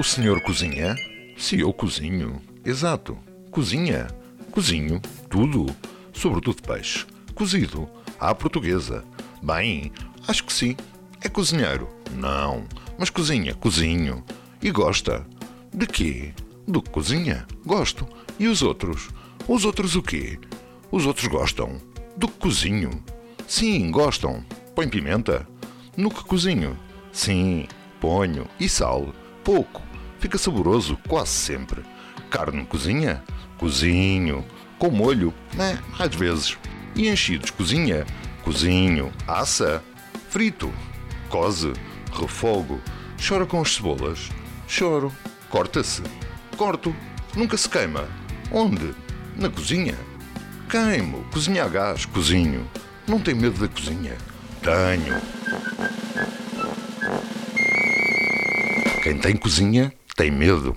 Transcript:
O senhor cozinha? Se eu cozinho. Exato. Cozinha. Cozinho. Tudo. Sobretudo peixe. Cozido. À portuguesa. Bem, acho que sim. É cozinheiro? Não. Mas cozinha. Cozinho. E gosta? De quê? Do que cozinha? Gosto. E os outros? Os outros o quê? Os outros gostam. Do que cozinho? Sim, gostam. Põe pimenta? No que cozinho? Sim, ponho. E sal? Pouco. Fica saboroso quase sempre. Carne cozinha? Cozinho. Com molho? Né, às vezes. E enchidos cozinha? Cozinho. Assa? Frito. Cose. Refogo. Chora com as cebolas? Choro. Corta-se? Corto. Nunca se queima. Onde? Na cozinha. Queimo. Cozinha a gás. Cozinho. Não tem medo da cozinha? Tenho. Quem tem cozinha tem medo.